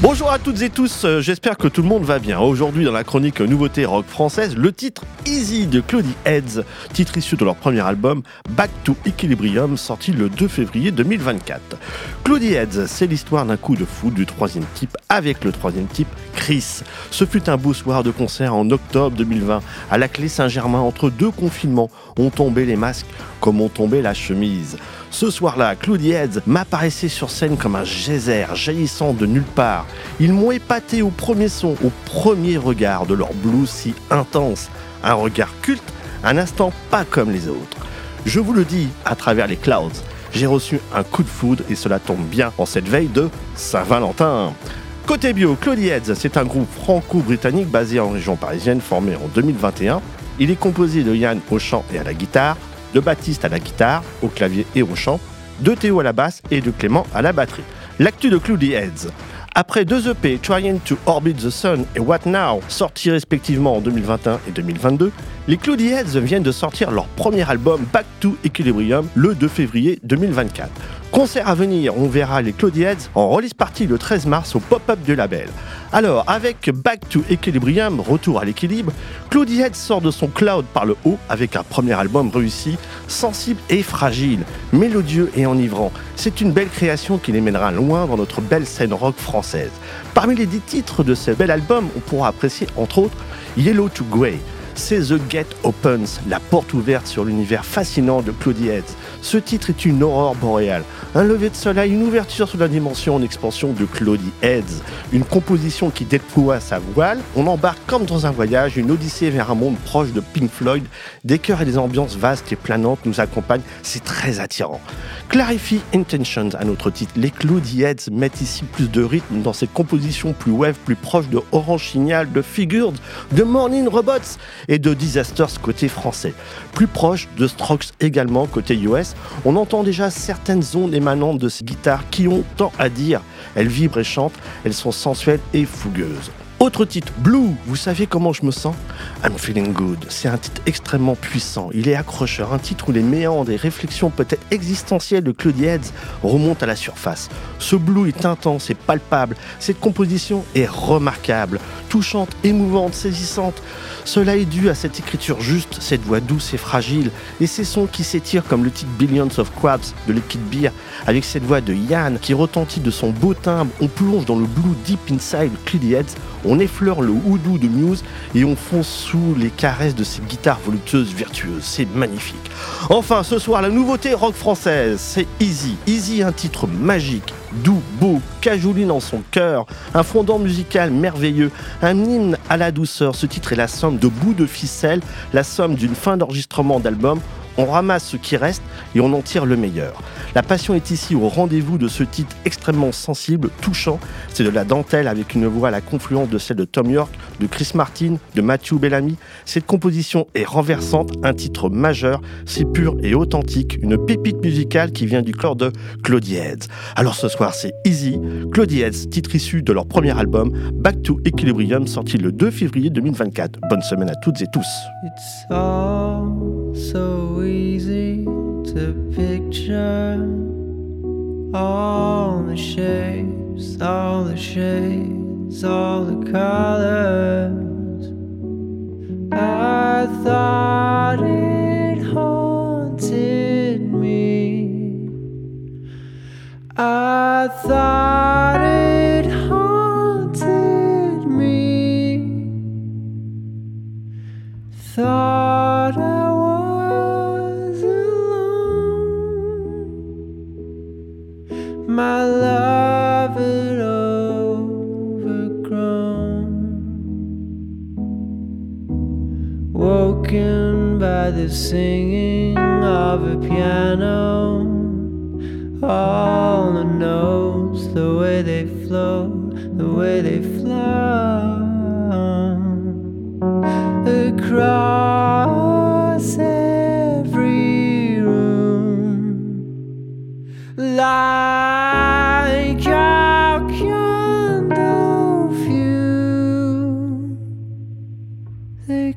Bonjour à toutes et tous, euh, j'espère que tout le monde va bien. Aujourd'hui dans la chronique Nouveauté rock française, le titre Easy de Claudie Heads, titre issu de leur premier album Back to Equilibrium sorti le 2 février 2024. Claudie Heads, c'est l'histoire d'un coup de foot du troisième type avec le troisième type Chris. Ce fut un beau soir de concert en octobre 2020 à la clé Saint-Germain entre deux confinements. Ont tombé les masques comme ont tombé la chemise. Ce soir-là, Claudie Heads m'apparaissait sur scène comme un geyser jaillissant de nulle part. Ils m'ont épaté au premier son, au premier regard de leur blues si intense. Un regard culte, un instant pas comme les autres. Je vous le dis à travers les clouds, j'ai reçu un coup de foudre et cela tombe bien en cette veille de Saint-Valentin. Côté bio, Claudie Heads, c'est un groupe franco-britannique basé en région parisienne formé en 2021. Il est composé de Yann au chant et à la guitare, de Baptiste à la guitare, au clavier et au chant, de Théo à la basse et de Clément à la batterie. L'actu de Cloudy Heads. Après deux EP, Trying to Orbit the Sun et What Now, sortis respectivement en 2021 et 2022, les Cloudy Heads viennent de sortir leur premier album Back to Equilibrium le 2 février 2024. Concert à venir, on verra les Cloudy Heads en release party le 13 mars au pop-up du label. Alors, avec Back to Equilibrium, retour à l'équilibre, Claudie Head sort de son cloud par le haut avec un premier album réussi, sensible et fragile, mélodieux et enivrant. C'est une belle création qui les mènera loin dans notre belle scène rock française. Parmi les dix titres de ce bel album, on pourra apprécier entre autres Yellow to Grey, c'est The Gate Opens, la porte ouverte sur l'univers fascinant de Claudie Heads. Ce titre est une aurore boréale, un lever de soleil, une ouverture sur la dimension en expansion de Claudie Heads, une composition qui déploie sa voile. On embarque comme dans un voyage, une odyssée vers un monde proche de Pink Floyd. Des chœurs et des ambiances vastes et planantes nous accompagnent, c'est très attirant. Clarify Intentions à notre titre. Les Claudie Heads mettent ici plus de rythme dans cette composition plus wave, plus proche de Orange Signal, de Figured, de Morning Robots et de Disasters côté français. Plus proche de Strokes également côté US, on entend déjà certaines ondes émanantes de ces guitares qui ont tant à dire. Elles vibrent et chantent, elles sont sensuelles et fougueuses. Autre titre, Blue, vous savez comment je me sens? I'm Feeling Good. C'est un titre extrêmement puissant, il est accrocheur, un titre où les méandres et réflexions peut-être existentielles de Claudie Heads remontent à la surface. Ce Blue est intense et palpable, cette composition est remarquable, touchante, émouvante, saisissante. Cela est dû à cette écriture juste, cette voix douce et fragile, et ces sons qui s'étirent comme le titre Billions of Crabs de Liquid Beer, avec cette voix de Yann qui retentit de son beau timbre, on plonge dans le Blue Deep Inside Claudie Heads on effleure le houdou de Muse et on fonce sous les caresses de ces guitares voluptueuses virtueuses. C'est magnifique. Enfin, ce soir, la nouveauté rock française, c'est Easy. Easy, un titre magique, doux, beau, cajouline en son cœur, un fondant musical merveilleux, un hymne à la douceur. Ce titre est la somme de bouts de ficelle, la somme d'une fin d'enregistrement d'album on ramasse ce qui reste et on en tire le meilleur. La passion est ici au rendez-vous de ce titre extrêmement sensible, touchant. C'est de la dentelle avec une voix à la confluence de celle de Tom York, de Chris Martin, de Matthew Bellamy. Cette composition est renversante, un titre majeur, c'est pur et authentique, une pépite musicale qui vient du corps de Claudie Heads. Alors ce soir c'est Easy, Claudie Heads, titre issu de leur premier album Back to Equilibrium sorti le 2 février 2024. Bonne semaine à toutes et tous. To picture all the shapes, all the shades, all the colors. I thought it haunted me. I thought the singing of a piano, all the notes, the way they flow, the way they flow across every room. like a Light they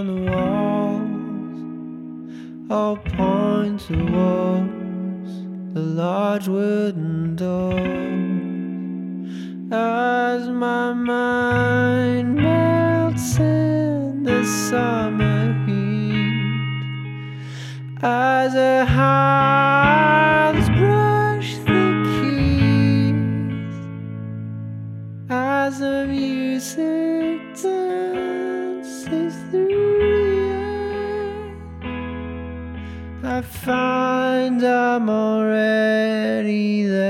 on the walls all point towards the large wooden doors. As my mind melts in the summer heat, as her hands brush the keys, as the music dances find I'm already there.